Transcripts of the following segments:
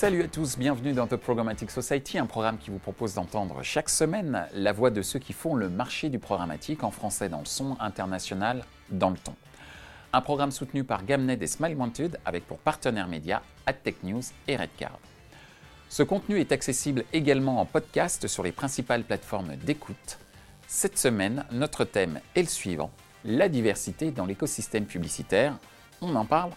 Salut à tous, bienvenue dans The Programmatic Society, un programme qui vous propose d'entendre chaque semaine la voix de ceux qui font le marché du programmatique en français dans le son, international dans le ton. Un programme soutenu par Gamned et Smile Wanted avec pour partenaires médias AdTech News et Redcard. Ce contenu est accessible également en podcast sur les principales plateformes d'écoute. Cette semaine, notre thème est le suivant la diversité dans l'écosystème publicitaire. On en parle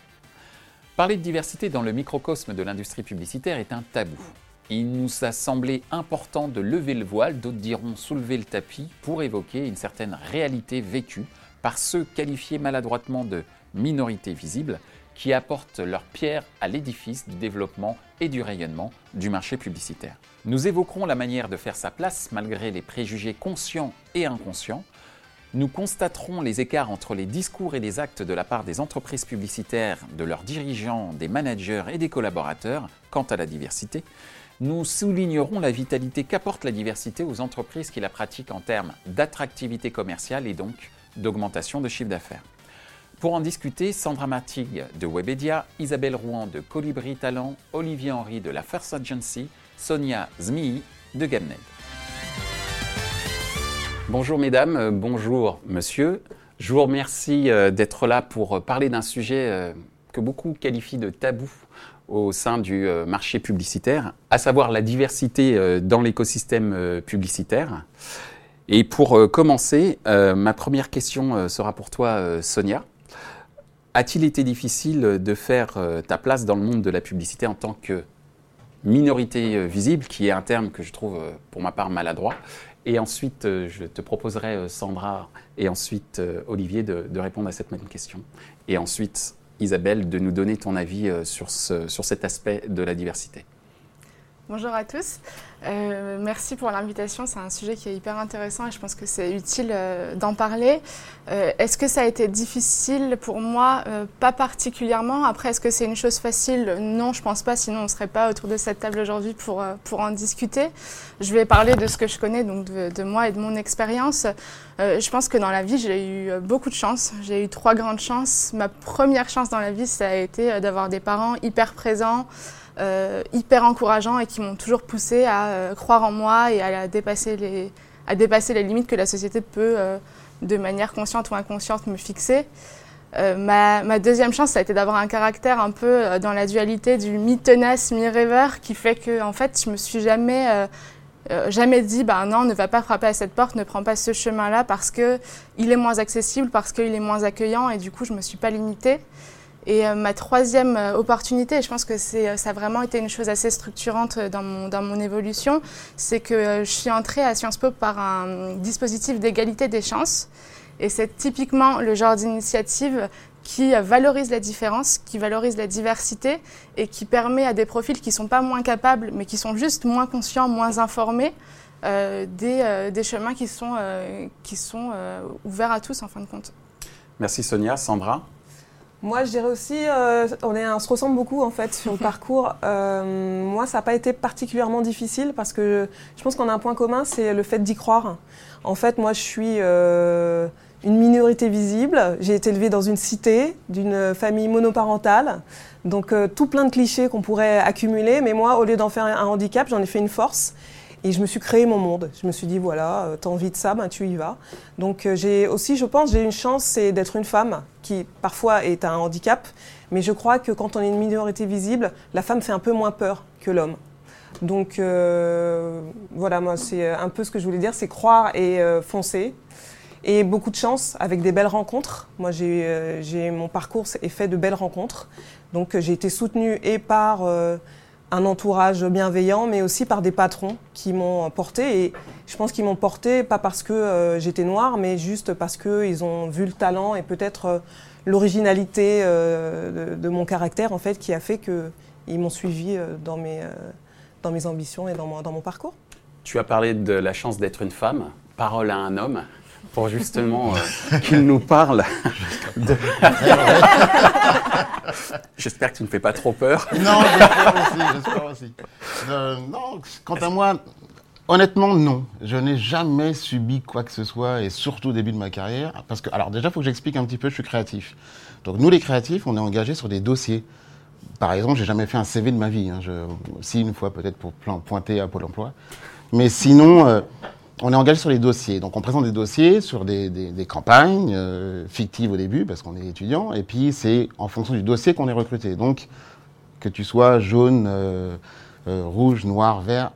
Parler de diversité dans le microcosme de l'industrie publicitaire est un tabou. Il nous a semblé important de lever le voile, d'autres diront soulever le tapis, pour évoquer une certaine réalité vécue par ceux qualifiés maladroitement de minorités visibles, qui apportent leur pierre à l'édifice du développement et du rayonnement du marché publicitaire. Nous évoquerons la manière de faire sa place malgré les préjugés conscients et inconscients, nous constaterons les écarts entre les discours et les actes de la part des entreprises publicitaires, de leurs dirigeants, des managers et des collaborateurs quant à la diversité. Nous soulignerons la vitalité qu'apporte la diversité aux entreprises qui la pratiquent en termes d'attractivité commerciale et donc d'augmentation de chiffre d'affaires. Pour en discuter, Sandra Martig de Webedia, Isabelle Rouen de Colibri Talent, Olivier Henry de la First Agency, Sonia Zmi de Gamnet. Bonjour mesdames, euh, bonjour monsieur. Je vous remercie euh, d'être là pour euh, parler d'un sujet que beaucoup qualifient de tabou au sein du marché publicitaire, à savoir la diversité dans l'écosystème publicitaire. Et pour commencer, ma première question sera pour toi, Sonia. A-t-il été difficile de faire ta place dans le monde de la publicité en tant que minorité visible, qui est un terme que je trouve pour ma part maladroit, et ensuite, euh, je te proposerai, euh, Sandra, et ensuite euh, Olivier, de, répondre à cette même question. Et ensuite, Isabelle, de nous donner ton avis sur, sur cet aspect de la diversité. Bonjour à tous. Euh, merci pour l'invitation. C'est un sujet qui est hyper intéressant et je pense que c'est utile euh, d'en parler. Euh, est-ce que ça a été difficile pour moi? Pas particulièrement. Après, est-ce que c'est une chose facile? Non, je pense pas. Sinon, on serait pas autour de cette table aujourd'hui pour, pour en discuter. Je vais parler de ce que je connais, donc de, de moi et de mon expérience. je pense que dans la vie, j'ai eu beaucoup de chance. J'ai eu trois grandes chances. Ma première chance dans la vie, ça a été d'avoir des parents hyper présents. Euh, hyper encourageants et qui m'ont toujours poussé à euh, croire en moi et à dépasser les, à dépasser les limites que la société peut, euh, de manière consciente ou inconsciente, me fixer. ma, ma, deuxième chance, ça a été d'avoir un caractère un peu dans la dualité du mi-tenace, mi-rêveur, qui fait que, en fait, je me suis jamais, jamais dit, bah non, ne va pas frapper à cette porte, ne prends pas ce chemin-là parce que il est moins accessible, parce qu'il est moins accueillant, et du coup, je me suis pas limitée. Et euh, ma troisième euh, opportunité, et je pense que euh, ça a vraiment été une chose assez structurante dans mon, dans mon évolution, c'est que je suis entrée à Sciences Po par un dispositif d'égalité des chances. Et c'est typiquement le genre d'initiative qui valorise la différence, qui valorise la diversité et qui permet à des profils qui ne sont pas moins capables, mais qui sont juste moins conscients, moins informés, des, des, chemins qui sont, qui sont ouverts à tous en fin de compte. Merci Sonia. Sandra? Moi, je dirais aussi, euh, on, est, on se ressemble beaucoup en fait sur le parcours. Euh, moi, ça n'a pas été particulièrement difficile parce que je pense qu'on a un point commun, c'est le fait d'y croire. En fait, moi, je suis euh, une minorité visible. J'ai été élevée dans une cité, d'une famille monoparentale. Donc, tout plein de clichés qu'on pourrait accumuler. Mais moi, au lieu d'en faire un handicap, j'en ai fait une force. Et je me suis créé mon monde. Je me suis dit, voilà, euh, tu as envie de ça, ben, tu y vas. Donc euh, j'ai aussi, je pense, j'ai une chance, c'est d'être une femme qui parfois est un handicap. Mais je crois que quand on est une minorité visible, la femme fait un peu moins peur que l'homme. Donc euh, voilà, moi, c'est un peu ce que je voulais dire, c'est croire et foncer. Et beaucoup de chance avec des belles rencontres. Moi, j'ai, mon parcours est fait de belles rencontres. Donc j'ai été soutenue et par un entourage bienveillant, mais aussi par des patrons qui m'ont porté. Et je pense qu'ils m'ont porté pas parce que euh, j'étais noire, mais juste parce qu'ils ont vu le talent et peut-être euh, l'originalité euh, de, mon caractère, en fait, qui a fait qu'ils m'ont suivi dans, mes, dans mes ambitions et dans mon, dans mon parcours. Tu as parlé de la chance d'être une femme. Parole à un homme pour justement qu'il nous parle de... J'espère que tu ne fais pas trop peur. Non, j'espère aussi, j'espère aussi. Euh, non, quant à moi, honnêtement, non. Je n'ai jamais subi quoi que ce soit, et surtout au début de ma carrière. Parce que, alors déjà, il faut que j'explique un petit peu, je suis créatif. Donc nous, les créatifs, on est engagés sur des dossiers par exemple, j'ai jamais fait un CV de ma vie. Hein. Je, si une fois peut-être pour pointer à Pôle Emploi, mais sinon, euh, on est engagé sur les dossiers. Donc on présente des dossiers sur des, campagnes euh, fictives au début parce qu'on est étudiant, et puis c'est en fonction du dossier qu'on est recruté. Donc que tu sois jaune, euh, rouge, noir, vert,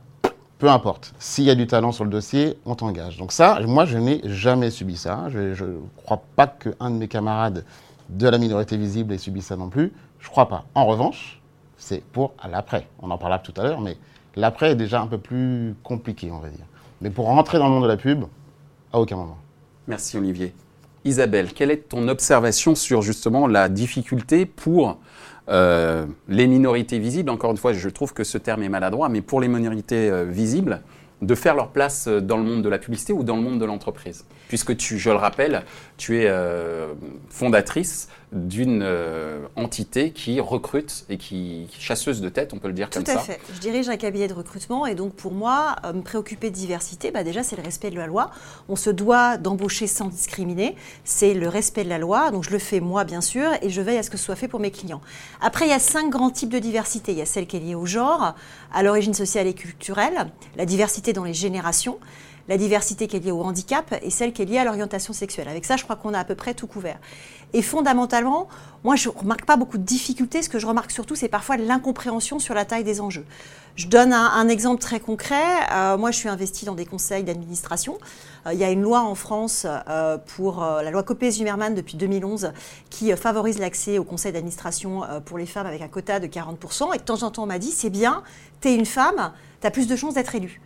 peu importe. S'il y a du talent sur le dossier, on t'engage. Donc ça, moi, je n'ai jamais subi ça. Je ne crois pas qu'un de mes camarades de la minorité visible ait subi ça non plus. Je ne crois pas. En revanche, c'est pour l'après. On en parlera tout à l'heure, mais l'après est déjà un peu plus compliqué, on va dire. Mais pour rentrer dans le monde de la pub, à aucun moment. Merci Olivier. Isabelle, quelle est ton observation sur justement la difficulté pour euh, les minorités visibles, encore une fois, je trouve que ce terme est maladroit, mais pour les minorités euh, visibles, de faire leur place euh, dans le monde de la publicité ou dans le monde de l'entreprise? Puisque tu, je le rappelle, tu es fondatrice d'une euh, entité qui recrute et qui, chasseuse de tête, on peut le dire comme ça. Tout à fait. Je dirige un cabinet de recrutement et donc pour moi, euh, me préoccuper de diversité, bah déjà c'est le respect de la loi. On se doit d'embaucher sans discriminer. C'est le respect de la loi. Donc je le fais moi bien sûr et je veille à ce que ce soit fait pour mes clients. Après, il y a cinq grands types de diversité. Il y a celle qui est liée au genre, à l'origine sociale et culturelle, la diversité dans les générations la diversité qui est liée au handicap et celle qui est liée à l'orientation sexuelle. Avec ça, je crois qu'on a à peu près tout couvert. Et fondamentalement, moi, je ne remarque pas beaucoup de difficultés. Ce que je remarque surtout, c'est parfois l'incompréhension sur la taille des enjeux. Je donne un, exemple très concret. Euh, moi, je suis investie dans des conseils d'administration. Euh, il y a une loi en France euh, pour la loi Copé-Zimmermann depuis 2011 qui favorise l'accès au conseil d'administration pour les femmes avec un quota de 40%. Et de temps en temps, on m'a dit, c'est bien, tu es une femme, tu as plus de chances d'être élue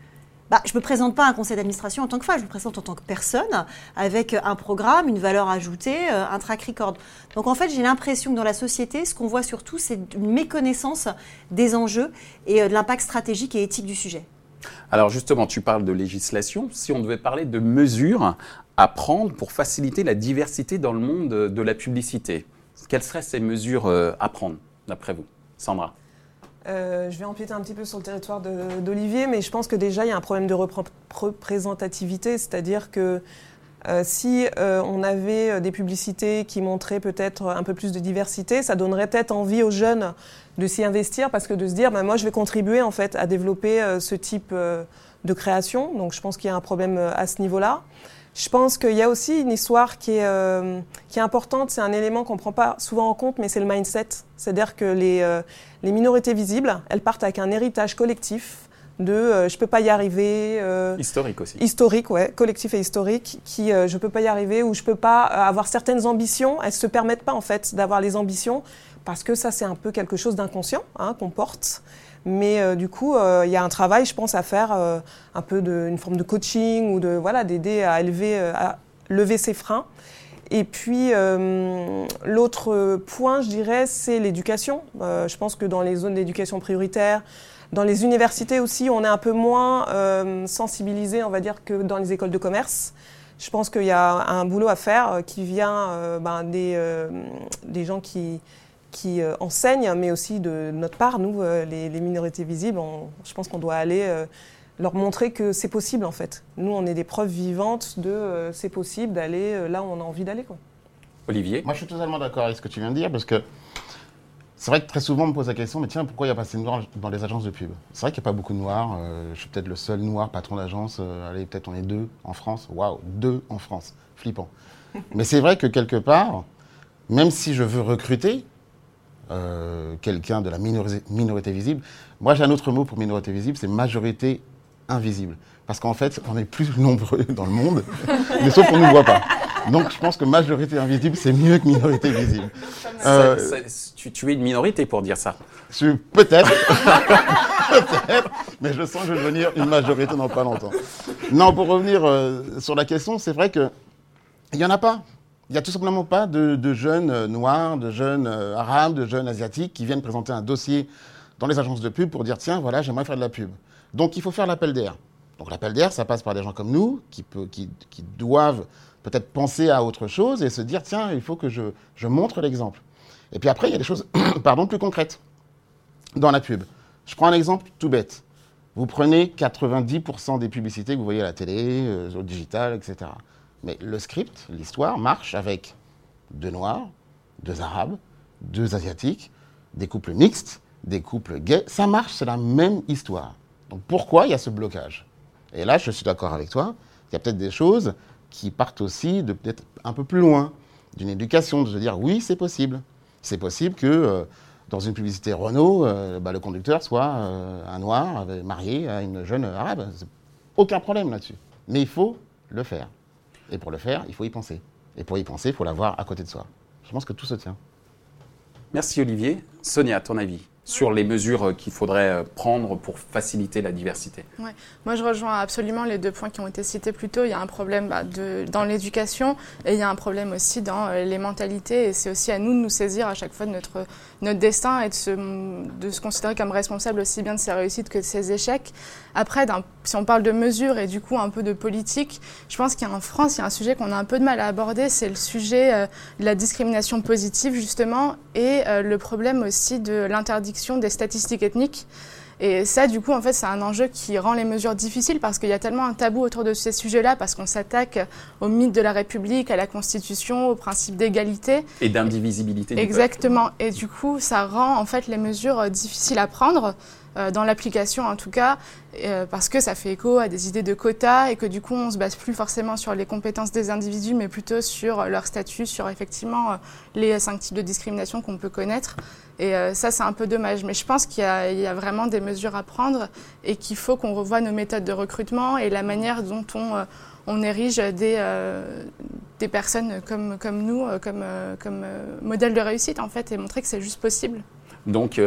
bah, je ne me présente pas à un conseil d'administration en tant que femme, je me présente en tant que personne avec un programme, une valeur ajoutée, euh, un track record. Donc en fait, j'ai l'impression que dans la société, ce qu'on voit surtout, c'est une méconnaissance des enjeux et euh, de l'impact stratégique et éthique du sujet. Alors justement, tu parles de législation. Si on devait parler de mesures à prendre pour faciliter la diversité dans le monde de la publicité, quelles seraient ces mesures euh, à prendre, d'après vous? Sandra euh, je vais empiéter un petit peu sur le territoire d'Olivier, mais je pense que déjà il y a un problème de représentativité, c'est-à-dire que euh, si euh, on avait des publicités qui montraient peut-être un peu plus de diversité, ça donnerait peut-être envie aux jeunes de s'y investir parce que de se dire, bah, moi je vais contribuer en fait à développer ce type de création. Donc je pense qu'il y a un problème à ce niveau-là. Je pense qu'il y a aussi une histoire qui est, euh, qui est importante, c'est un élément qu'on ne prend pas souvent en compte, mais c'est le mindset. C'est-à-dire que les, euh, les, minorités visibles, elles partent avec un héritage collectif de euh, je ne peux pas y arriver. historique aussi. Historique, ouais, collectif et historique, qui je ne peux pas y arriver ou je ne peux pas avoir certaines ambitions. Elles ne se permettent pas en fait d'avoir les ambitions parce que ça c'est un peu quelque chose d'inconscient hein, qu'on porte. Mais euh, du coup, euh, il y a un travail, je pense, à faire, euh, un peu de, une forme de coaching ou de voilà, d'aider à élever, à lever ses freins. Et puis l'autre point, je dirais, c'est l'éducation. je pense que dans les zones d'éducation prioritaire, dans les universités aussi, on est un peu moins sensibilisé, on va dire, que dans les écoles de commerce. Je pense qu'il y a un boulot à faire qui vient ben, des, des gens qui, qui euh, enseignent, mais aussi de notre part, nous, euh, les, minorités visibles, je pense qu'on doit aller euh, leur montrer que c'est possible en fait. Nous, on est des preuves vivantes de c'est possible d'aller là où on a envie d'aller. Olivier Moi, je suis totalement d'accord avec ce que tu viens de dire parce que c'est vrai que très souvent on me pose la question, mais tiens, pourquoi il n'y a pas assez de noirs dans les agences de pub? C'est vrai qu'il n'y a pas beaucoup de noirs. je suis peut-être le seul noir patron d'agence. allez, peut-être on est deux en France. Waouh, deux en France. Flippant. mais c'est vrai que quelque part, même si je veux recruter, euh, quelqu'un de la minorité, visible. Moi, j'ai un autre mot pour minorité visible, c'est majorité invisible. Parce qu'en fait, on est plus nombreux dans le monde, mais sauf qu'on ne nous voit pas. Donc, je pense que majorité invisible, c'est mieux que minorité visible. Euh, tu, es une minorité pour dire ça Peut-être. Peut-être. Mais je sens que je vais devenir une majorité dans pas longtemps. Non, pour revenir euh, sur la question, c'est vrai qu'il n'y en a pas. Il n'y a tout simplement pas de, jeunes euh, noirs, de jeunes euh, arabes, de jeunes asiatiques qui viennent présenter un dossier dans les agences de pub pour dire tiens, voilà, j'aimerais faire de la pub. Donc il faut faire l'appel d'air. Donc l'appel d'air, ça passe par des gens comme nous qui, doivent peut-être penser à autre chose et se dire tiens, il faut que je, montre l'exemple. Et puis après, il y a des choses pardon, plus concrètes dans la pub. Je prends un exemple tout bête. Vous prenez 90% des publicités que vous voyez à la télé, euh, au digital, etc. Mais le script, l'histoire, marche avec deux Noirs, deux Arabes, deux Asiatiques, des couples mixtes, des couples gays, ça marche, c'est la même histoire. Donc pourquoi il y a ce blocage? Et là, je suis d'accord avec toi, il y a peut-être des choses qui partent aussi de peut-être un peu plus loin, d'une éducation, de se dire oui, c'est possible. C'est possible que euh, dans une publicité Renault, euh, bah, le conducteur soit euh, un noir marié à une jeune arabe. Aucun problème là-dessus. Mais il faut le faire. Et pour le faire, il faut y penser. Et pour y penser, il faut l'avoir à côté de soi. Je pense que tout se tient. Merci Olivier. Sonia, ton avis sur les mesures qu'il faudrait prendre pour faciliter la diversité. Moi, je rejoins absolument les deux points qui ont été cités plus tôt. Il y a un problème bah, dans l'éducation et il y a un problème aussi dans les mentalités. Et c'est aussi à nous de nous saisir à chaque fois de notre destin est de se, considérer comme responsable aussi bien de ses réussites que de ses échecs. Après, si on parle de mesures et du coup un peu de politique, je pense qu'en France, il y a un sujet qu'on a un peu de mal à aborder, c'est le sujet euh, de la discrimination positive justement et euh, le problème aussi de l'interdiction des statistiques ethniques. Et ça, du coup, en fait, c'est un enjeu qui rend les mesures difficiles parce qu'il y a tellement un tabou autour de ces sujets-là, parce qu'on s'attaque au mythe de la République, à la Constitution, au principe d'égalité. Et d'indivisibilité. Exactement. Et du coup, ça rend en fait les mesures euh, difficiles à prendre. Euh, dans l'application en tout cas, euh, parce que ça fait écho à des idées de quotas et que du coup on se base plus forcément sur les compétences des individus, mais plutôt sur leur statut, sur effectivement les cinq types de discrimination qu'on peut connaître. Et ça c'est un peu dommage, mais je pense qu'il y, a vraiment des mesures à prendre et qu'il faut qu'on revoie nos méthodes de recrutement et la manière dont on on érige des, des personnes comme, comme nous, comme, comme modèle de réussite en fait, et montrer que c'est juste possible. Donc,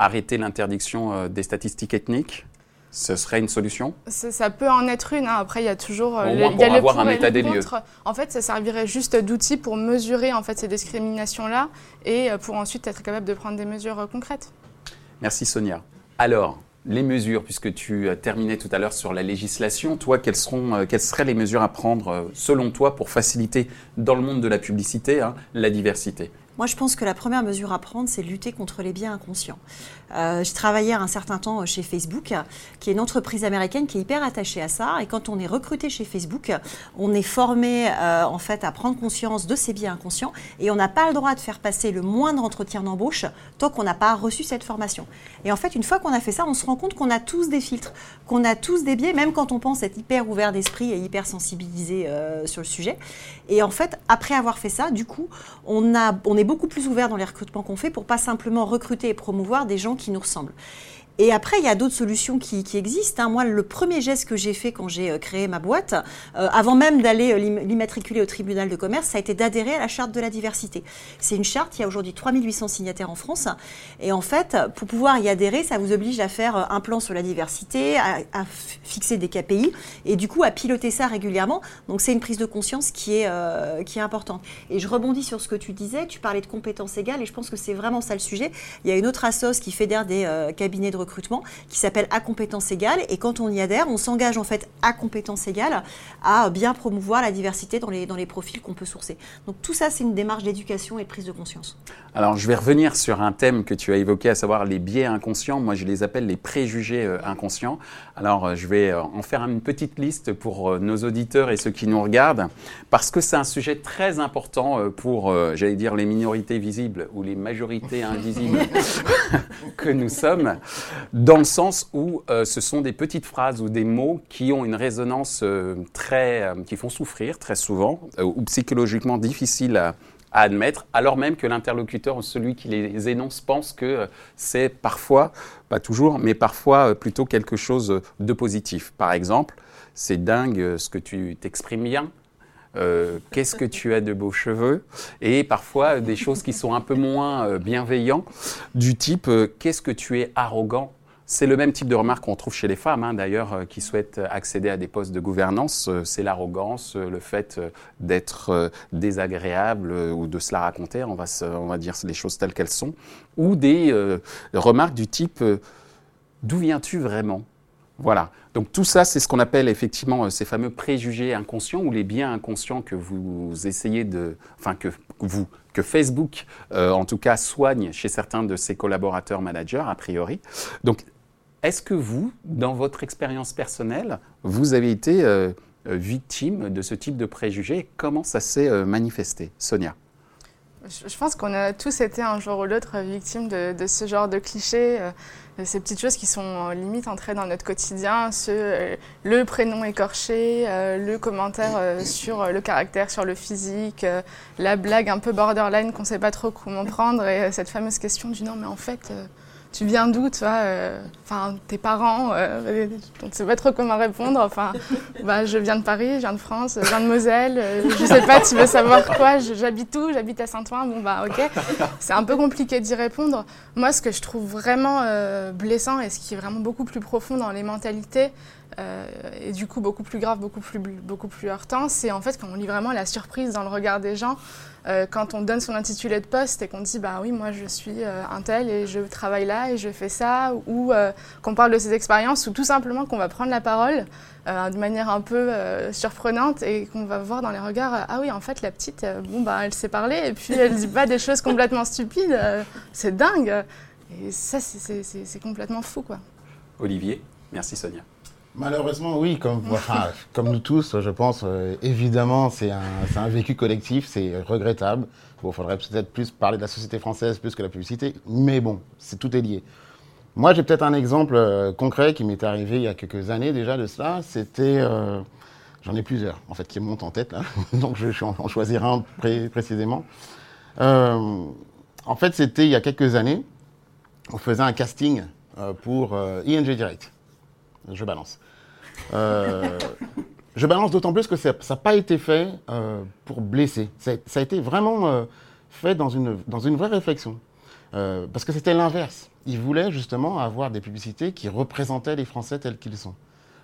arrêter l'interdiction euh, des statistiques ethniques ce serait une solution? Ça, peut en être une. Hein. Après, il y a toujours. Euh, il y a avoir un état des lieux. En fait, ça servirait juste d'outil pour mesurer en fait ces discriminations-là et euh, pour ensuite être capable de prendre des mesures concrètes. Merci Sonia. Alors, les mesures, puisque tu terminais tout à l'heure sur la législation, toi, quelles, seront, quelles seraient les mesures à prendre selon toi pour faciliter dans le monde de la publicité hein, la diversité? Moi, je pense que la première mesure à prendre, c'est lutter contre les biais inconscients. Euh, je travaillais un certain temps chez Facebook, qui est une entreprise américaine qui est hyper attachée à ça. Et quand on est recruté chez Facebook, on est formé euh, en fait à prendre conscience de ces biais inconscients et on n'a pas le droit de faire passer le moindre entretien d'embauche tant qu'on n'a pas reçu cette formation. Et en fait, une fois qu'on a fait ça, on se rend compte qu'on a tous des filtres, qu'on a tous des biais, même quand on pense être hyper ouvert d'esprit et hyper sensibilisé euh, sur le sujet. Et en fait, après avoir fait ça, du coup, on, a, on est beaucoup plus ouvert dans les recrutements qu'on fait pour pas simplement recruter et promouvoir des gens qui nous ressemblent. Et après, il y a d'autres solutions qui, existent. Hein. Moi, le premier geste que j'ai fait quand j'ai euh, créé ma boîte, euh, avant même d'aller euh, l'immatriculer au tribunal de commerce, ça a été d'adhérer à la charte de la diversité. C'est une charte, il y a aujourd'hui 3800 signataires en France. Et en fait, pour pouvoir y adhérer, ça vous oblige à faire un plan sur la diversité, à, fixer des KPI et du coup à piloter ça régulièrement. Donc c'est une prise de conscience qui est, qui est importante. Et je rebondis sur ce que tu disais, tu parlais de compétences égales et je pense que c'est vraiment ça le sujet. Il y a une autre assoce qui fédère des cabinets de recrutement qui s'appelle à compétences égales. Et quand on y adhère, on s'engage en fait à compétences égales à bien promouvoir la diversité dans les, dans les profils qu'on peut sourcer. Donc tout ça, c'est une démarche d'éducation et de prise de conscience. Alors je vais revenir sur un thème que tu as évoqué, à savoir les biais inconscients. Moi, je les appelle les préjugés euh, inconscients. Alors euh, je vais euh, en faire une petite liste pour nos auditeurs et ceux qui nous regardent, parce que c'est un sujet très important pour, j'allais dire, les minorités visibles ou les majorités invisibles que nous sommes dans le sens où ce sont des petites phrases ou des mots qui ont une résonance très, qui font souffrir très souvent ou psychologiquement difficiles à, admettre, alors même que l'interlocuteur ou celui qui les énonce pense que c'est parfois, pas toujours, mais parfois plutôt quelque chose de positif. Par exemple, c'est dingue ce que tu t'exprimes bien. qu'est-ce que tu as de beaux cheveux et parfois des choses qui sont un peu moins bienveillantes du type qu'est-ce que tu es arrogant c'est le même type de remarque qu'on trouve chez les femmes, hein, d'ailleurs, euh, qui souhaitent accéder à des postes de gouvernance. Euh, c'est l'arrogance, euh, le fait d'être désagréable ou de se la raconter, on va, on va dire les choses telles qu'elles sont. Ou des remarques du type D'où viens-tu vraiment? Voilà. Donc tout ça, c'est ce qu'on appelle effectivement ces fameux préjugés inconscients ou les biens inconscients que vous essayez de, enfin que vous, que Facebook, en tout cas, soigne chez certains de ses collaborateurs managers a priori. Donc est-ce que vous, dans votre expérience personnelle, vous avez été euh, euh, victime de ce type de préjugés Comment ça s'est euh, manifesté Sonia? Je pense qu'on a tous été un jour ou l'autre victimes de, ce genre de clichés, euh, ces petites choses qui sont limite entrées dans notre quotidien, le prénom écorché, le commentaire sur le caractère, sur le physique, la blague un peu borderline qu'on ne sait pas trop comment prendre et cette fameuse question du non mais en fait tu viens d'où, tu vois euh, Enfin, tes parents, euh, on ne sait pas trop comment répondre. Enfin, bah, je viens de Paris, je viens de France, je viens de Moselle. Euh, je ne sais pas, tu veux savoir quoi J'habite où J'habite à Saint-Ouen. Bon, bah, ok. C'est un peu compliqué d'y répondre. Moi, ce que je trouve vraiment blessant et ce qui est vraiment beaucoup plus profond dans les mentalités, et du coup beaucoup plus grave, beaucoup plus, beaucoup plus heurtant, c'est en fait quand on lit vraiment la surprise dans le regard des gens. Euh, quand on donne son intitulé de poste et qu'on dit bah oui moi je suis euh, un tel et je travaille là et je fais ça ou euh, qu'on parle de ses expériences ou tout simplement qu'on va prendre la parole de manière un peu surprenante et qu'on va voir dans les regards ah oui en fait la petite bon bah elle sait parler et puis elle dit pas des choses complètement stupides c'est dingue et ça c'est complètement fou quoi. Olivier merci Sonia. Malheureusement, oui, comme, comme nous tous, je pense, euh, évidemment, c'est un, un, vécu collectif, c'est regrettable. Bon, il faudrait peut-être plus parler de la société française plus que la publicité, mais bon, c'est tout est lié. Moi, j'ai peut-être un exemple euh, concret qui m'est arrivé il y a quelques années déjà de cela. C'était, euh, j'en ai plusieurs en fait qui montent en tête là, donc je vais en, choisir un précisément. en fait, c'était il y a quelques années, on faisait un casting pour ING Direct. Je balance. Euh, je balance d'autant plus que ça n'a pas été fait euh, pour blesser. Ça, a été vraiment euh, fait dans une, vraie réflexion. parce que c'était l'inverse. Ils voulaient justement avoir des publicités qui représentaient les Français tels qu'ils sont.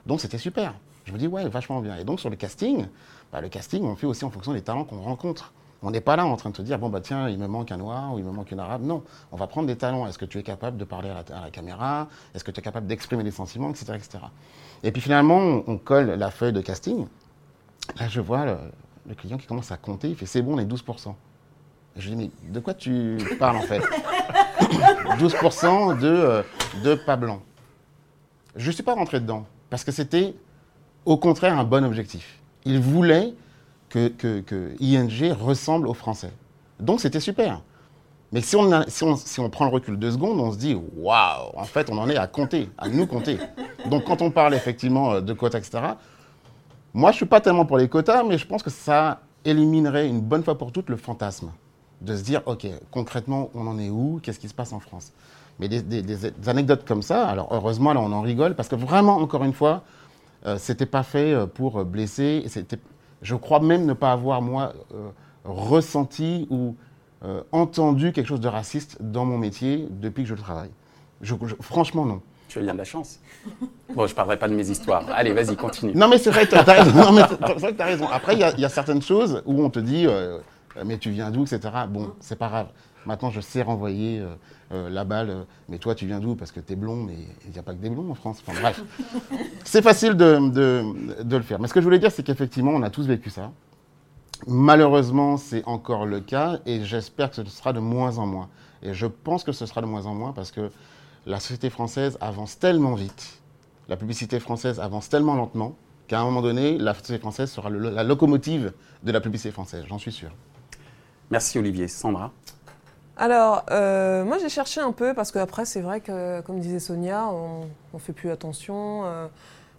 Donc c'était super. Je me dis, ouais, vachement bien. Et donc sur le casting, bah, le casting, on fait aussi en fonction des talents qu'on rencontre. On n'est pas là en train de te dire, bon, bah tiens, il me manque un noir ou il me manque une arabe. Non, on va prendre des talents. Est-ce que tu es capable de parler à la, caméra? Est-ce que tu es capable d'exprimer des sentiments, etc., etc. Et puis finalement, on, colle la feuille de casting. Là, je vois le, client qui commence à compter. Il fait, c'est bon, on est 12%. Et je lui dis, mais de quoi tu parles en fait? 12% de, euh, de pas blanc. Je ne suis pas rentré dedans parce que c'était au contraire un bon objectif. Il voulait que, que, ING ressemble aux Français. Donc c'était super. Mais si on, si, on, si on, prend le recul deux secondes, on se dit waouh, en fait, on en est à compter, à nous compter. Donc quand on parle effectivement euh, de quotas, etc., moi je ne suis pas tellement pour les quotas, mais je pense que ça éliminerait une bonne fois pour toutes le fantasme de se dire ok, concrètement, on en est où? Qu'est-ce qui se passe en France? Mais des, anecdotes comme ça, alors heureusement, là on en rigole, parce que vraiment, encore une fois, euh, c'était pas fait euh, pour blesser, c'était je crois même ne pas avoir, moi, euh, ressenti ou euh, entendu quelque chose de raciste dans mon métier depuis que je le travaille. franchement, non. Tu as bien de la chance. Bon, je ne parlerai pas de mes histoires. Allez, vas-y, continue. Non, mais c'est vrai, tu as, as, raison. Après, il y, a certaines choses où on te dit, euh, mais tu viens d'où, etc. Bon, c'est pas grave. Maintenant, je sais renvoyer euh, la balle. Euh, mais toi, tu viens d'où? Parce que tu es blond, mais il n'y a pas que des blonds en France. Enfin, bref. c'est facile de, de, le faire. Mais ce que je voulais dire, c'est qu'effectivement, on a tous vécu ça. Malheureusement, c'est encore le cas et j'espère que ce sera de moins en moins. Et je pense que ce sera de moins en moins parce que la société française avance tellement vite, la publicité française avance tellement lentement qu'à un moment donné, la société française sera la locomotive de la publicité française, j'en suis sûr. Merci Olivier. Sandra? Alors, euh, moi j'ai cherché un peu parce qu'après c'est vrai que, comme disait Sonia, on ne fait plus attention. Euh,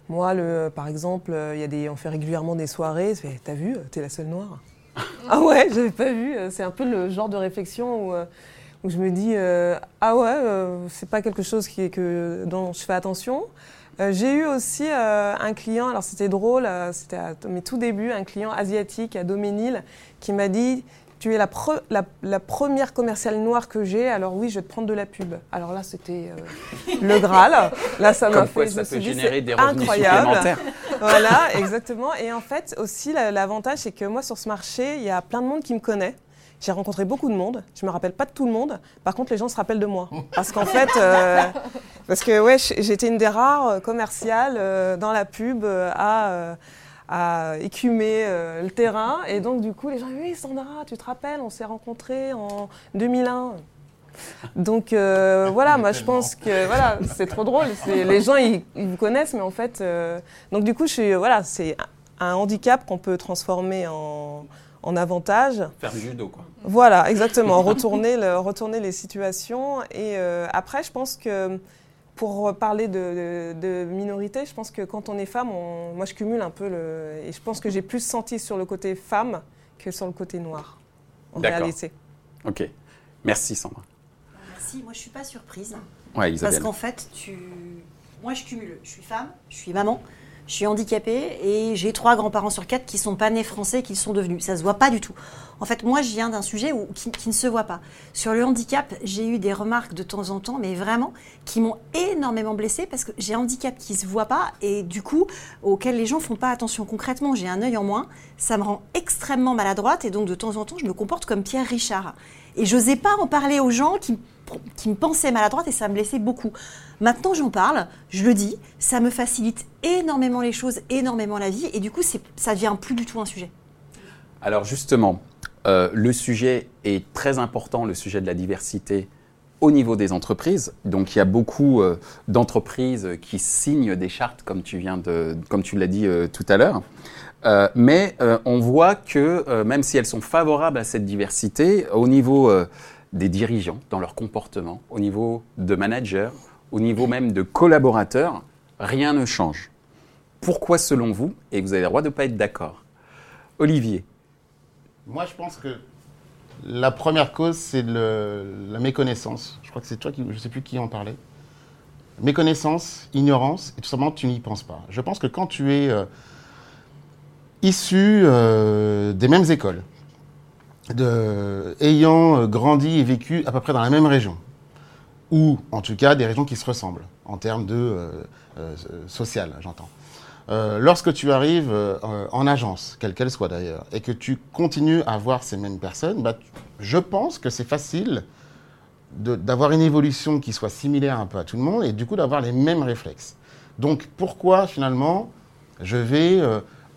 moi, le, par exemple, il y a des, on fait régulièrement des soirées. T'as vu, t'es la seule noire. ah ouais, j'avais pas vu. C'est un peu le genre de réflexion où, euh, où je me dis ah ouais, c'est pas quelque chose qui est que dont je fais attention. j'ai eu aussi un client, alors c'était drôle, c'était à mes tout débuts, un client asiatique à Doménil qui m'a dit tu es la, la, première commerciale noire que j'ai, alors oui, je vais te prendre de la pub. Alors là, c'était euh, le Graal. Là, ça m'a fait. Ça peut générer des revenus incroyable. voilà, exactement. Et en fait, aussi, l'avantage, c'est que moi, sur ce marché, il y a plein de monde qui me connaît. J'ai rencontré beaucoup de monde. Je me rappelle pas de tout le monde. Par contre, les gens se rappellent de moi. Parce qu'en fait, euh, parce que ouais, j'étais une des rares euh, commerciales dans la pub à à écumer euh, le terrain. Et donc, du coup, les gens, oui, Sandra, tu te rappelles, on s'est rencontrés en 2001. Donc euh, voilà, moi je pense que voilà, c'est trop drôle. Les gens ils, vous connaissent, mais en fait, euh, donc du coup, je suis, voilà, c'est un handicap qu'on peut transformer en, en avantage. Faire du judo, quoi. Voilà, exactement. retourner, le, retourner les situations. Et après, je pense que pour parler de, de, minorité, je pense que quand on est femme, moi je cumule un peu le. Et je pense que j'ai plus senti sur le côté femme que sur le côté noir, en réalité. Ok. Merci Sandra. Merci. Moi je suis pas surprise. Ouais, Parce qu'en fait, tu... moi je cumule. Je suis femme, je suis maman, je suis handicapée et j'ai trois grands-parents sur quatre qui sont pas nés français, qui sont devenus. Ça se voit pas du tout. En fait, moi, je viens d'un sujet qui, ne se voit pas. Sur le handicap, j'ai eu des remarques de temps en temps, mais vraiment, qui m'ont énormément blessée parce que j'ai un handicap qui se voit pas et du coup, auquel les gens font pas attention. Concrètement, j'ai un œil en moins, ça me rend extrêmement maladroite et donc de temps en temps, je me comporte comme Pierre Richard. Et j'osais pas en parler aux gens qui, qui me pensaient maladroite et ça me blessait beaucoup. Maintenant, j'en parle, je le dis, ça me facilite énormément les choses, énormément la vie, et du coup, ça devient plus du tout un sujet. Alors justement, euh, le sujet est très important, le sujet de la diversité au niveau des entreprises. Donc il y a beaucoup euh, d'entreprises qui signent des chartes, comme tu de, tu l'as dit euh, tout à l'heure. Mais on voit que même si elles sont favorables à cette diversité, au niveau des dirigeants, dans leur comportement, au niveau de managers, au niveau même de collaborateurs, rien ne change. Pourquoi selon vous Et vous avez le droit de ne pas être d'accord. Olivier? Moi, je pense que la première cause, c'est la méconnaissance. Je crois que c'est toi qui, je ne sais plus qui en parlait. Méconnaissance, ignorance, et tout simplement, tu n'y penses pas. Je pense que quand tu es euh, issu euh, des mêmes écoles, ayant grandi et vécu à peu près dans la même région, ou en tout cas des régions qui se ressemblent en termes de euh, euh, social, j'entends. Euh, lorsque tu arrives en agence, quelle qu'elle soit d'ailleurs, et que tu continues à voir ces mêmes personnes, bah, je pense que c'est facile d'avoir une évolution qui soit similaire un peu à tout le monde et du coup d'avoir les mêmes réflexes. Donc pourquoi finalement je vais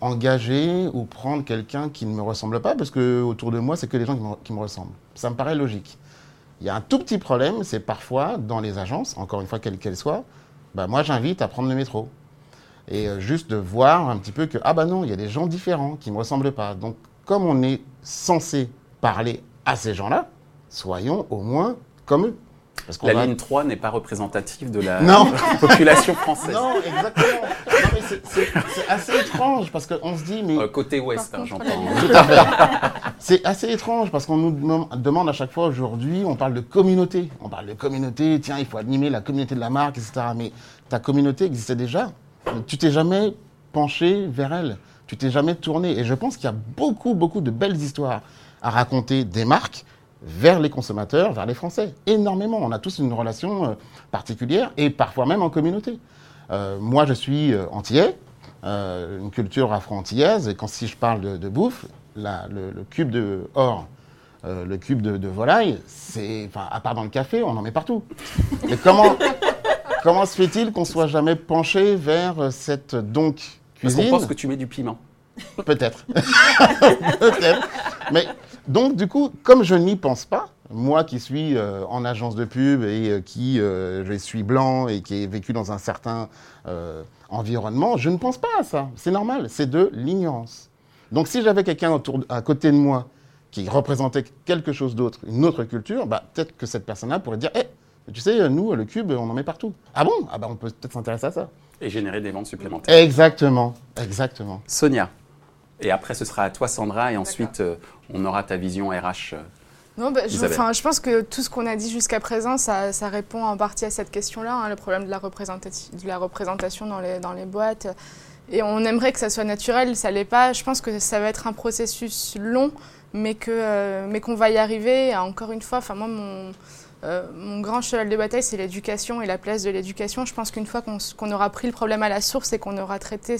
engager ou prendre quelqu'un qui ne me ressemble pas parce que autour de moi c'est que les gens qui me ressemblent. Ça me paraît logique. Il y a un tout petit problème, c'est parfois dans les agences, encore une fois quelles qu'elles soient, bah moi j'invite à prendre le métro. Et euh, juste de voir un petit peu que, ah bah non, il y a des gens différents qui ne me ressemblent pas. Donc comme on est censé parler à ces gens-là, soyons au moins comme eux la ligne 3 n'est pas représentative de la population française. Non, exactement. c'est assez étrange parce qu'on se dit, mais. Euh, côté ouest, hein, j'entends. Tout à fait. C'est assez étrange parce qu'on nous demande à chaque fois aujourd'hui, on parle de communauté. On parle de communauté, tiens, il faut animer la communauté de la marque, etc. Mais ta communauté existait déjà. Tu t'es jamais penché vers elle. Tu t'es jamais tourné. Et je pense qu'il y a beaucoup, beaucoup de belles histoires à raconter des marques vers les consommateurs, vers les Français. Énormément. On a tous une relation euh, particulière et parfois même en communauté. Euh, moi, je suis euh, antillais, une culture afro-antillaise, et quand si je parle de, bouffe, le, cube de or, le cube de, volaille, c'est, à part dans le café, on en met partout. Mais comment, comment se fait-il qu'on soit jamais penché vers cette donc cuisine Parce qu'on pense que tu mets du piment. Peut-être. Peut-être. Mais donc, du coup, comme je n'y pense pas, moi qui suis euh, en agence de pub et euh, qui euh, je suis blanc et qui ai vécu dans un certain environnement, je ne pense pas à ça. C'est normal, c'est de l'ignorance. Donc si j'avais quelqu'un à côté de moi qui représentait quelque chose d'autre, une autre culture, bah, peut-être que cette personne-là pourrait dire hey, eh, tu sais, nous, le cube, on en met partout. Ah bon? Ah bah on peut peut-être s'intéresser à ça. Et générer des ventes supplémentaires. Exactement, exactement. Sonia. Et après, ce sera à toi, Sandra, et ensuite, euh, on aura ta vision RH. Euh, non, bah, je, je, pense que tout ce qu'on a dit jusqu'à présent, ça, ça, répond en partie à cette question-là, hein, le problème de la, de la représentation dans les, dans les boîtes. Et on aimerait que ça soit naturel, ça l'est pas. Je pense que ça va être un processus long, mais que euh, mais qu'on va y arriver. Encore une fois, enfin moi mon mon grand cheval de bataille, c'est l'éducation et la place de l'éducation. Je pense qu'une fois qu'on aura pris le problème à la source et qu'on aura traité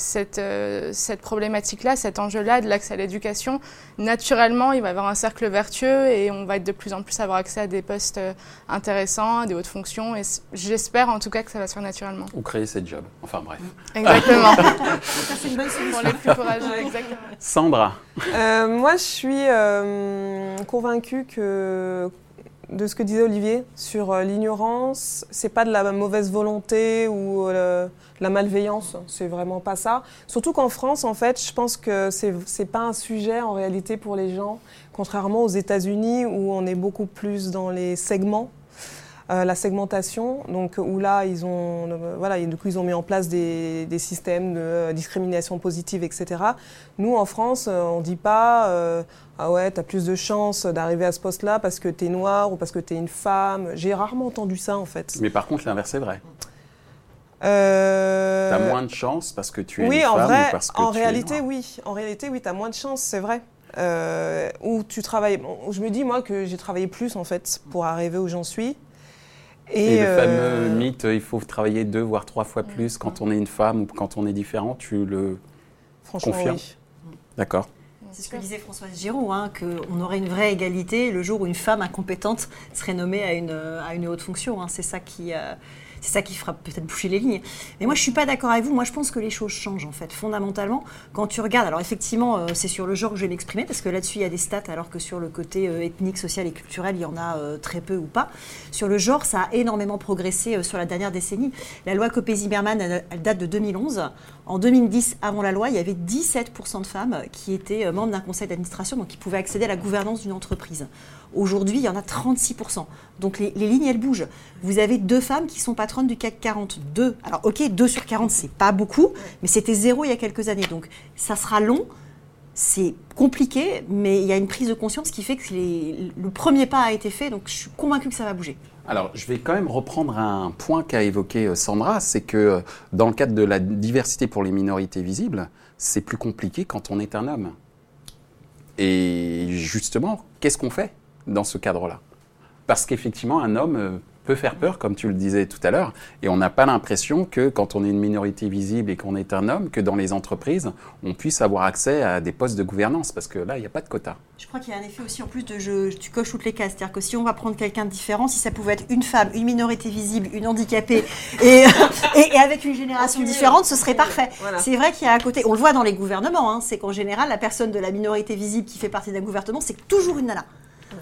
cette, euh, cette problématique-là, cet enjeu-là de l'accès à l'éducation, naturellement, il va y avoir un cercle vertueux et on va être de plus en plus avoir accès à des postes euh, intéressants, à des hautes fonctions. Et j'espère en tout cas que ça va se faire naturellement. Ou créer ces jobs. Enfin bref. Exactement. ça, c'est une bonne solution. Pour les plus courageux, exactement. Sandra. Euh, moi, je suis convaincue que de ce que disait Olivier sur euh, l'ignorance. C'est pas de la mauvaise volonté ou euh, la malveillance. C'est vraiment pas ça. Surtout qu'en France, en fait, je pense que c'est c'est pas un sujet en réalité pour les gens, contrairement aux États-Unis où on est beaucoup plus dans les segments. Euh, la segmentation, donc où là ils ont, euh, voilà, et du coup ils ont mis en place des, des systèmes de euh, discrimination positive, etc. Nous en France, on dit pas ah ouais, t'as plus de chances d'arriver à ce poste-là parce que t'es noir ou parce que t'es une femme. J'ai rarement entendu ça en fait. Mais par contre, l'inverse est vrai. Euh, Tu as moins de chance parce que tu es oui, une en femme vrai, ou parce que en tu es réalité, oui. En réalité, oui, t'as moins de chance, c'est vrai. Euh, où tu travailles. bon, Je me dis moi que j'ai travaillé plus en fait pour arriver où j'en suis. Et, le euh, fameux mythe, il faut travailler deux voire trois fois plus quand on est une femme ou quand on est différent, tu le... franchement, confirme. oui. D'accord. C'est ce que disait Françoise Giraud, hein, qu'on aurait une vraie égalité le jour où une femme incompétente serait nommée à une, à une haute fonction. hein. C'est ça qui. euh, c'est ça qui fera peut-être boucher les lignes. Mais moi, je suis pas d'accord avec vous. Moi, je pense que les choses changent, en fait, fondamentalement. Quand tu regardes, alors effectivement, euh, c'est sur le genre que je vais m'exprimer, parce que là-dessus, il y a des stats, alors que sur le côté euh, ethnique, social et culturel, il y en a euh, très peu ou pas. Sur le genre, ça a énormément progressé sur la dernière décennie. La loi Copé-Zimmermann, elle, date de 2011. En 2010, avant la loi, il y avait 17% de femmes qui étaient membres d'un conseil d'administration, donc qui pouvaient accéder à la gouvernance d'une entreprise. Aujourd'hui, il y en a 36%. Donc les, lignes, elles bougent. Vous avez deux femmes qui sont patronnes du CAC 40. Deux. Alors ok, 2 sur 40, c'est pas beaucoup, mais c'était zéro il y a quelques années. Donc ça sera long. C'est compliqué, mais il y a une prise de conscience qui fait que le premier pas a été fait, donc je suis convaincue que ça va bouger. Alors, je vais quand même reprendre un point qu'a évoqué euh, Sandra, c'est que euh, dans le cadre de la diversité pour les minorités visibles, c'est plus compliqué quand on est un homme. Et justement, qu'est-ce qu'on fait? Dans ce cadre-là Parce qu'effectivement, un homme euh, peut faire peur, comme tu le disais tout à l'heure, et on n'a pas l'impression que quand on est une minorité visible et qu'on est un homme, que dans les entreprises, on puisse avoir accès à des postes de gouvernance, parce que là, il n'y a pas de quota. Je crois qu'il y a un effet aussi en plus de je, tu coches toutes les cases. C'est-à-dire que si on va prendre quelqu'un de différent, si ça pouvait être une femme, une minorité visible, une handicapée et, et, et avec une génération différente, ce serait parfait. Voilà. C'est vrai qu'il y a à côté, on le voit dans les gouvernements, hein, c'est qu'en général, la personne de la minorité visible qui fait partie d'un gouvernement, c'est toujours une nana.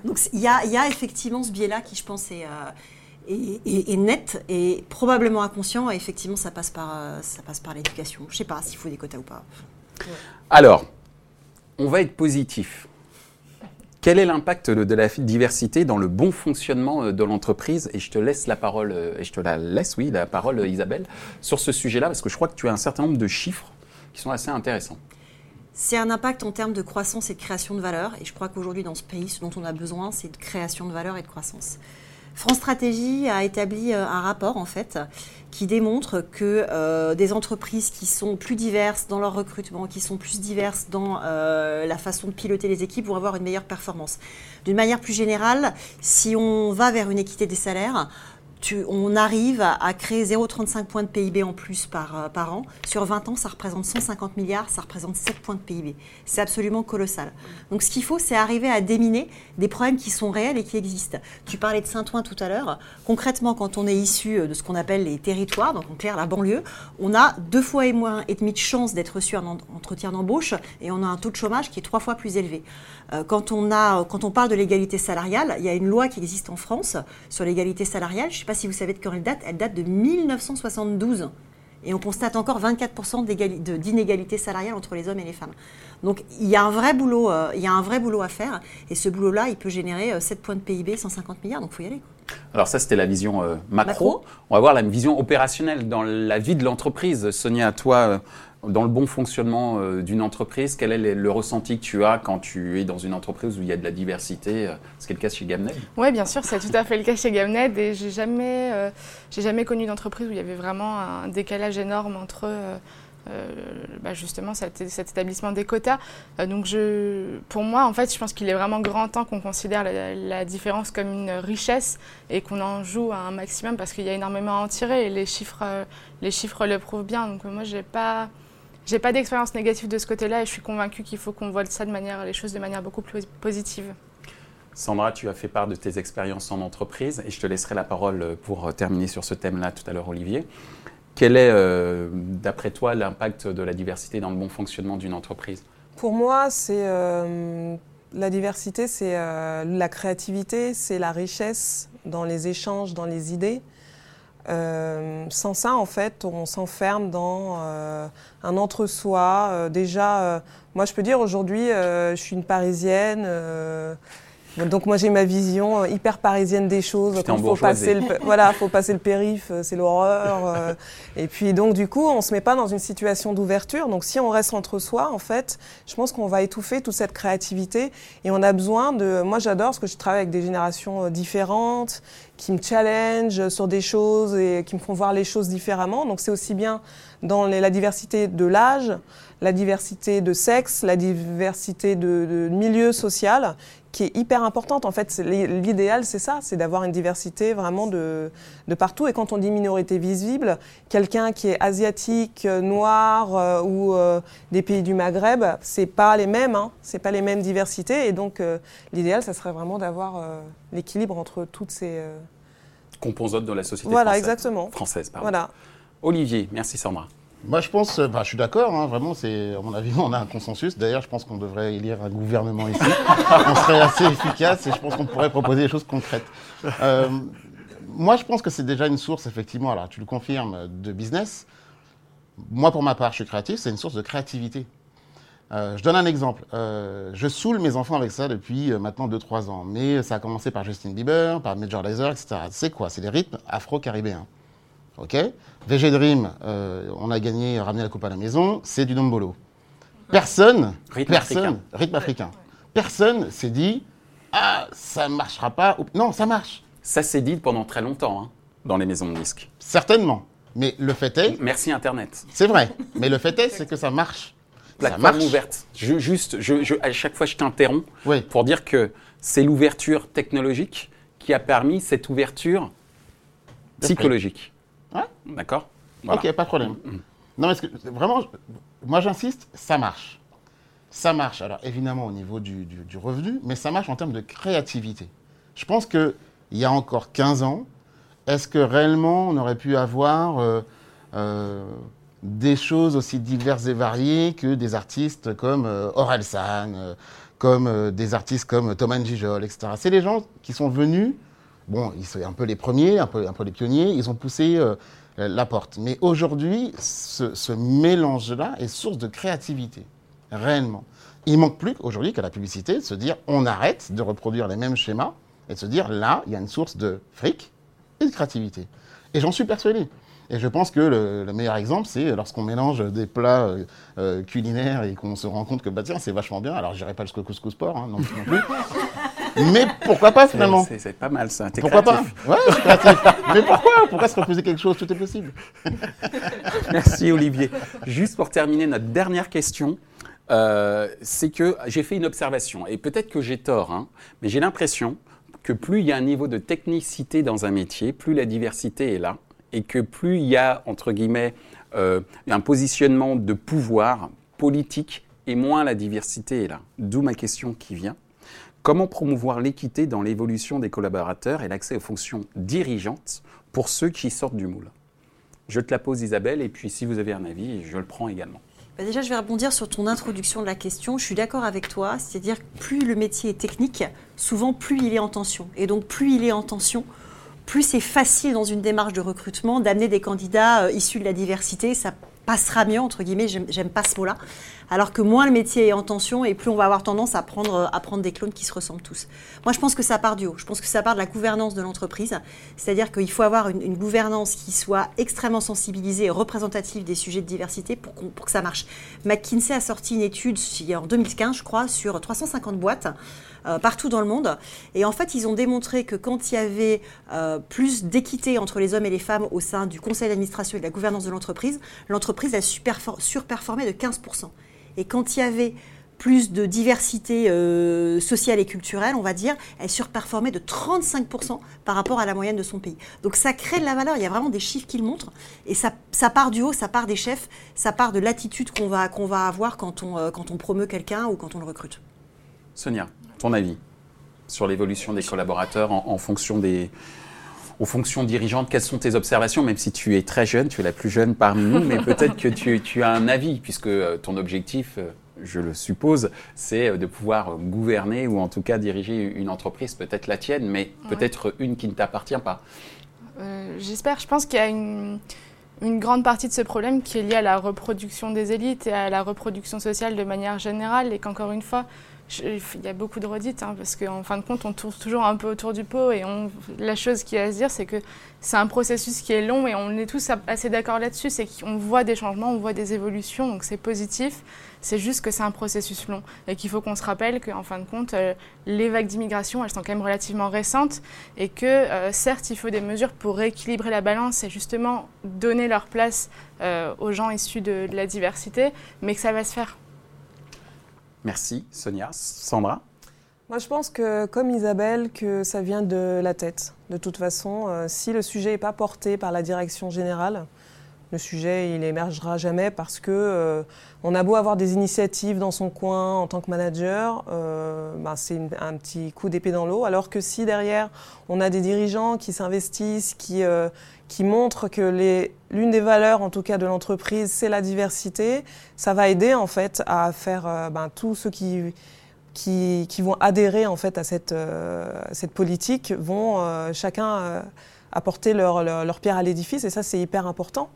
Donc il y a, effectivement ce biais-là qui, je pense, est, euh, net et probablement inconscient. Et effectivement, ça passe par, euh, ça passe par l'éducation. Je sais pas s'il faut des quotas ou pas. Alors, on va être positif. Quel est l'impact de, de la diversité dans le bon fonctionnement euh, de l'entreprise? Et je te laisse la parole, et je te la laisse, oui, la parole, Isabelle, sur ce sujet-là, parce que je crois que tu as un certain nombre de chiffres qui sont assez intéressants. C'est un impact en termes de croissance et de création de valeur. Et je crois qu'aujourd'hui, dans ce pays, ce dont on a besoin, c'est de création de valeur et de croissance. France Stratégie a établi euh, un rapport, en fait, qui démontre que euh, des entreprises qui sont plus diverses dans leur recrutement, qui sont plus diverses dans euh, la façon de piloter les équipes, vont avoir une meilleure performance. D'une manière plus générale, si on va vers une équité des salaires, on arrive à, créer 0,35 points de PIB en plus par, euh, an. Sur 20 ans, ça représente 150 milliards, ça représente 7 points de PIB. C'est absolument colossal. Donc ce qu'il faut, c'est arriver à déminer des problèmes qui sont réels et qui existent. Tu parlais de Saint-Ouen tout à l'heure. Concrètement, quand on est issu euh, de ce qu'on appelle les territoires, donc en clair la banlieue, on a deux fois et moins et demi de chances d'être reçu en- entretien d'embauche et on a un taux de chômage qui est trois fois plus élevé. Euh, Quand on, a, quand on parle de l'égalité salariale, il y a une loi qui existe en France sur l'égalité salariale. Je ne sais pas si vous savez de quand elle date. Elle date de 1972. Et on constate encore 24% d'égali- de- d'inégalité salariale entre les hommes et les femmes. Donc il y a un vrai boulot, euh, il y a un vrai boulot à faire. Et ce boulot-là, il peut générer euh, 7 points de PIB, 150 milliards. Donc il faut y aller. Alors ça, c'était la vision euh, macro. Macro. On va voir la vision opérationnelle dans la vie de l'entreprise. Sonia, toi, euh, dans le bon fonctionnement euh, d'une entreprise, quel est le, ressenti que tu as quand tu es dans une entreprise où il y a de la diversité euh, Ce qui est le cas chez Gamned. Oui, bien sûr, c'est tout à fait le cas chez Gamned et j'ai jamais, euh, jamais connu d'entreprise où il y avait vraiment un décalage énorme entre bah, justement cet, établissement des quotas. Donc, pour moi, en fait, je pense qu'il est vraiment grand temps qu'on considère la, différence comme une richesse et qu'on en joue un maximum parce qu'il y a énormément à en tirer et les chiffres, les chiffres le prouvent bien. Donc, moi, j'ai pas j'ai pas d'expérience négative de ce côté-là et je suis convaincue qu'il faut qu'on voit ça de manière, les choses de manière beaucoup plus positive. Sandra, tu as fait part de tes expériences en entreprise et je te laisserai la parole pour terminer sur ce thème-là tout à l'heure, Olivier. Quel est, euh, d'après toi, l'impact de la diversité dans le bon fonctionnement d'une entreprise? Pour moi, c'est euh, la diversité, c'est euh, la créativité, c'est la richesse dans les échanges, dans les idées. Euh, sans ça, en fait, on s'enferme dans euh, un entre-soi. déjà, moi, je peux dire aujourd'hui, je suis une Parisienne. Donc moi j'ai ma vision euh, hyper parisienne des choses. Quand faut passer le, voilà, faut passer le périph, euh, c'est l'horreur. Euh. et puis donc du coup on se met pas dans une situation d'ouverture. Donc si on reste entre soi, en fait, je pense qu'on va étouffer toute cette créativité et on a besoin de. Moi j'adore parce que je travaille avec des générations différentes qui me challenge sur des choses et qui me font voir les choses différemment. Donc c'est aussi bien dans la diversité de l'âge, la diversité de sexe, la diversité de, de milieu social qui est hyper importante. En fait, l'idéal, c'est ça, c'est d'avoir une diversité vraiment de, de, partout. Et quand on dit minorité visible, quelqu'un qui est asiatique, noir euh, ou euh, des pays du Maghreb, c'est pas les mêmes, hein, c'est pas les mêmes diversités. Et donc, euh, l'idéal, ça serait vraiment d'avoir l'équilibre entre toutes ces composantes de la société voilà, française. exactement. Française, pardon. Voilà. Olivier, merci Sandra. Moi, je pense, bah, je suis d'accord, hein, vraiment, c'est, à mon avis, on a un consensus. D'ailleurs, je pense qu'on devrait élire un gouvernement ici. on serait assez efficace et je pense qu'on pourrait proposer des choses concrètes. Euh, moi, je pense que c'est déjà une source, effectivement, alors tu le confirmes, de business. Moi, pour ma part, je suis créatif, c'est une source de créativité. Euh, je donne un exemple. Euh, je saoule mes enfants avec ça depuis maintenant 2-3 ans. Mais ça a commencé par Justin Bieber, par Major Lazer, etc. C'est quoi? C'est des rythmes afro-caribéens. OK VG Dream, euh, on a gagné, ramené la coupe à la maison, c'est du Dombolo. Personne, rythme personne, africain. rythme africain. Personne s'est dit, ah, ça ne marchera pas. Non, ça marche. Ça s'est dit pendant très longtemps hein, dans les maisons de disques. Certainement. Mais le fait est. Merci Internet. C'est vrai. Mais le fait est, c'est que ça marche. Plateforme ouverte. Je, juste, je, à chaque fois, je t'interromps oui. pour dire que c'est l'ouverture technologique qui a permis cette ouverture psychologique. Ouais. D'accord Ok, pas de problème. Mm. Non, mais que, vraiment, moi j'insiste, ça marche. Ça marche, alors évidemment au niveau du, du, revenu, mais ça marche en termes de créativité. Je pense qu'il y a encore 15 ans, est-ce que réellement on aurait pu avoir euh, euh, des choses aussi diverses et variées que des artistes comme euh, Orelsan, comme des artistes comme Thomas Gijol, etc. C'est les gens qui sont venus bon, ils sont un peu les premiers, un peu, les pionniers, ils ont poussé euh, la porte. Mais aujourd'hui, ce, mélange-là est source de créativité, réellement. Il manque plus aujourd'hui qu'à la publicité de se dire on arrête de reproduire les mêmes schémas et de se dire là, il y a une source de fric et de créativité. Et j'en suis persuadé. Et je pense que le, le meilleur exemple, c'est lorsqu'on mélange des plats euh, euh, culinaires et qu'on se rend compte que bah tiens, c'est vachement bien. Alors, je dirais pas le couscous sport, hein, non plus. Mais pourquoi pas finalement C'est pas mal ça. Pourquoi créatif. pas Ouais, c'est créatif. Mais pourquoi Pourquoi se refuser quelque chose Tout est possible. Merci Olivier. Juste pour terminer notre dernière question, euh, c'est que j'ai fait une observation et peut-être que j'ai tort, hein, mais j'ai l'impression que plus il y a un niveau de technicité dans un métier, plus la diversité est là et que plus il y a entre guillemets euh, un positionnement de pouvoir politique et moins la diversité est là. D'où ma question qui vient. Comment promouvoir l'équité dans l'évolution des collaborateurs et l'accès aux fonctions dirigeantes pour ceux qui sortent du moule? Je te la pose Isabelle et puis si vous avez un avis, je le prends également. Bah déjà, je vais rebondir sur ton introduction de la question. Je suis d'accord avec toi, c'est-à-dire que plus le métier est technique, souvent plus il est en tension. Et donc plus il est en tension, plus c'est facile dans une démarche de recrutement d'amener des candidats euh, issus de la diversité. Ça passera mieux, entre guillemets, j'aime pas ce mot-là. Alors que moins le métier est en tension et plus on va avoir tendance à prendre, à prendre des clones qui se ressemblent tous. Moi, je pense que ça part du haut. Je pense que ça part de la gouvernance de l'entreprise. C'est-à-dire qu'il faut avoir une, gouvernance qui soit extrêmement sensibilisée et représentative des sujets de diversité pour, pour que ça marche. McKinsey a sorti une étude en 2015, je crois, sur 350 boîtes. Euh, partout dans le monde. Et en fait, ils ont démontré que quand il y avait euh, plus d'équité entre les hommes et les femmes au sein du conseil d'administration et de la gouvernance de l'entreprise, l'entreprise a surperformé de 15%. Et quand il y avait plus de diversité euh, sociale et culturelle, on va dire, elle surperformait de 35% par rapport à la moyenne de son pays. Donc ça crée de la valeur, il y a vraiment des chiffres qui le montrent, et ça, part du haut, ça part des chefs, ça part de l'attitude qu'on va, va avoir quand on, euh, quand on promeut quelqu'un ou quand on le recrute. Sonia, ton avis sur l'évolution des collaborateurs en fonction des, aux fonctions dirigeantes, quelles sont tes observations, même si tu es très jeune, tu es la plus jeune parmi nous, mais peut-être que tu, tu, as un avis, puisque ton objectif je le suppose, c'est de pouvoir gouverner ou en tout cas diriger une entreprise, peut-être la tienne, mais peut-être une qui ne t'appartient pas. J'espère. Je pense qu'il y a une, une grande partie de ce problème qui est liée à la reproduction des élites et à la reproduction sociale de manière générale et qu'encore une fois, il y a beaucoup de redites, hein, parce qu'en fin de compte, on tourne toujours un peu autour du pot. Et la chose qui est à se dire, c'est que c'est un processus qui est long et on est tous assez d'accord là-dessus. C'est qu'on voit des changements, on voit des évolutions, donc c'est positif. C'est juste que c'est un processus long et qu'il faut qu'on se rappelle qu'en fin de compte, euh, les vagues d'immigration, elles sont quand même relativement récentes et que euh, certes, il faut des mesures pour rééquilibrer la balance et justement donner leur place euh, aux gens issus de la diversité, mais que ça va se faire. Merci Sonia. Sandra? Moi je pense que comme Isabelle, que ça vient de la tête. De toute façon, euh, si le sujet n'est pas porté par la direction générale, le sujet il émergera jamais parce que euh, on a beau avoir des initiatives dans son coin en tant que manager, euh, ben, c'est un petit coup d'épée dans l'eau. Alors que si derrière on a des dirigeants qui s'investissent, qui qui montrent que l'une des valeurs, en tout cas de l'entreprise, c'est la diversité, ça va aider en fait à faire euh, ben, tous ceux qui, qui, qui, vont adhérer en fait à cette, euh, cette politique vont euh, chacun apporter leur, leur, pierre à l'édifice et ça c'est hyper important.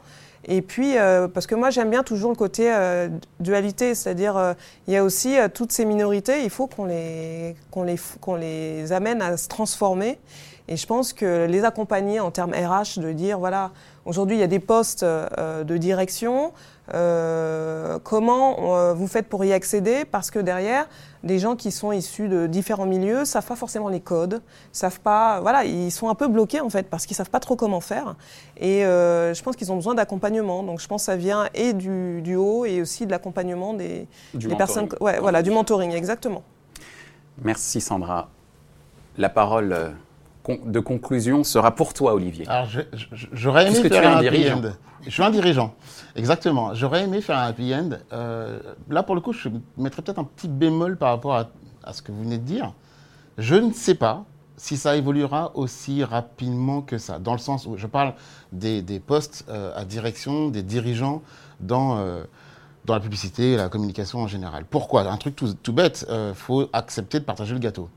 Et puis, parce que moi j'aime bien toujours le côté dualité, c'est-à-dire il y a aussi toutes ces minorités, il faut qu'on les, qu'on les, qu'on les amène à se transformer. Et je pense que les accompagner en termes RH, de dire, voilà, aujourd'hui il y a des postes euh, de direction, euh, comment euh, vous faites pour y accéder? Parce que derrière, des gens qui sont issus de différents milieux savent pas forcément les codes, savent pas, voilà, ils sont un peu bloqués en fait parce qu'ils savent pas trop comment faire. Et je pense qu'ils ont besoin d'accompagnement. Donc je pense que ça vient et du, du haut et aussi de l'accompagnement des, des personnes, ouais, voilà, du mentoring exactement. Merci Sandra. La parole de conclusion sera pour toi, Olivier Alors, j'aurais aimé faire un, happy end. Je suis un dirigeant, exactement. J'aurais aimé faire un happy end. Euh, là, pour le coup, je mettrais peut-être un petit bémol par rapport à, ce que vous venez de dire. Je ne sais pas si ça évoluera aussi rapidement que ça, dans le sens où je parle des, postes euh, à direction, des dirigeants dans, euh, dans la publicité et la communication en général. Pourquoi? Un truc tout, tout bête, il faut accepter de partager le gâteau.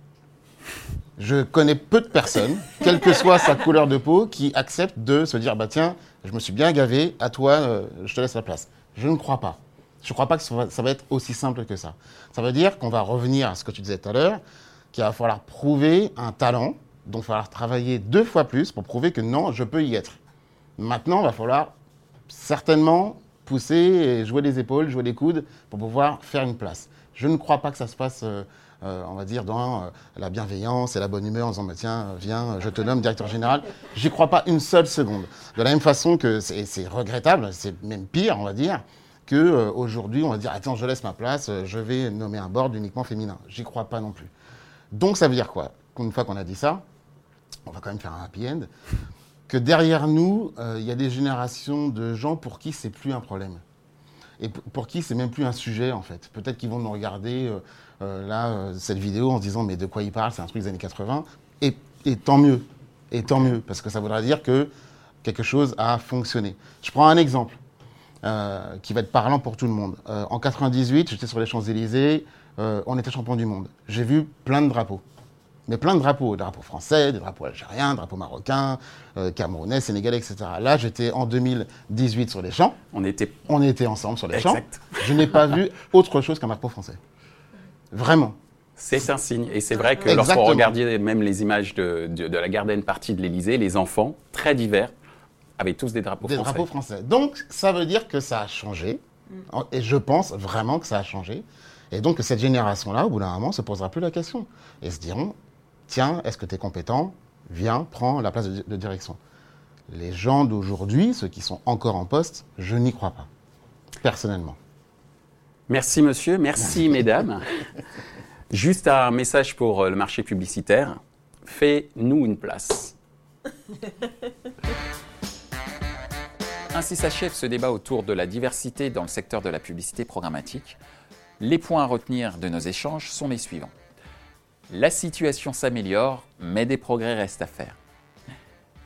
Je connais peu de personnes, quelle que soit sa couleur de peau, qui acceptent de se dire bah tiens, je me suis bien gavé, à toi, euh, je te laisse la place. Je ne crois pas. Je ne crois pas que ça va, être aussi simple que ça. Ça veut dire qu'on va revenir à ce que tu disais tout à l'heure, qu'il va falloir prouver un talent, donc il va falloir travailler deux fois plus pour prouver que non, je peux y être. Maintenant, il va falloir certainement pousser et jouer les épaules, jouer les coudes pour pouvoir faire une place. Je ne crois pas que ça se passe. Euh, euh, on va dire, dans euh, la bienveillance et la bonne humeur en disant, bah, tiens, viens, je te nomme directeur général. J'y crois pas une seule seconde. De la même façon que c'est regrettable, c'est même pire, on va dire, qu'aujourd'hui, on va dire, attends, je laisse ma place, je vais nommer un board uniquement féminin. J'y crois pas non plus. Donc ça veut dire quoi? Une fois qu'on a dit ça, on va quand même faire un happy end, que derrière nous, euh, il y a des générations de gens pour qui c'est plus un problème. Et pour qui c'est même plus un sujet en fait. Peut-être qu'ils vont nous regarder euh, là, euh, cette vidéo en se disant mais de quoi il parle, c'est un truc des années 80. Et, tant mieux, et tant mieux, parce que ça voudra dire que quelque chose a fonctionné. Je prends un exemple euh, qui va être parlant pour tout le monde. en 98, j'étais sur les Champs-Élysées, on était champion du monde. J'ai vu plein de drapeaux. Mais plein de drapeaux, des drapeaux français, des drapeaux algériens, des drapeaux marocains, camerounais, sénégalais, etc. Là, j'étais en 2018 sur les champs. On était, on était ensemble sur les champs. Je n'ai pas vu autre chose qu'un drapeau français. Vraiment. C'est un signe. Et c'est vrai que lorsqu'on regardait même les images de, de, la garden partie de l'Elysée, les enfants, très divers, avaient tous des drapeaux français. Des drapeaux français. Donc, ça veut dire que ça a changé. Et je pense vraiment que ça a changé. Et donc, cette génération-là, au bout d'un moment, ne se posera plus la question. Et se diront, tiens, est-ce que tu es compétent? Viens, prends la place de direction. Les gens d'aujourd'hui, ceux qui sont encore en poste, je n'y crois pas. Personnellement. Merci monsieur, merci mesdames. Juste un message pour euh, le marché publicitaire. Fais-nous une place. Ainsi s'achève ce débat autour de la diversité dans le secteur de la publicité programmatique. Les points à retenir de nos échanges sont les suivants. La situation s'améliore, mais des progrès restent à faire.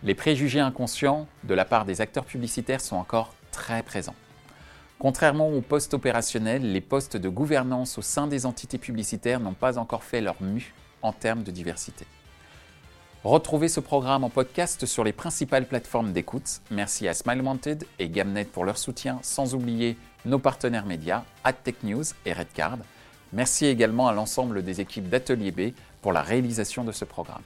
Les préjugés inconscients de la part des acteurs publicitaires sont encore très présents. Contrairement aux postes opérationnels, les postes de gouvernance au sein des entités publicitaires n'ont pas encore fait leur mue en termes de diversité. Retrouvez ce programme en podcast sur les principales plateformes d'écoute. Merci à Smile Wanted et Gamnet pour leur soutien, sans oublier nos partenaires médias, AdTech News et Redcard. Merci également à l'ensemble des équipes d'Atelier B pour la réalisation de ce programme.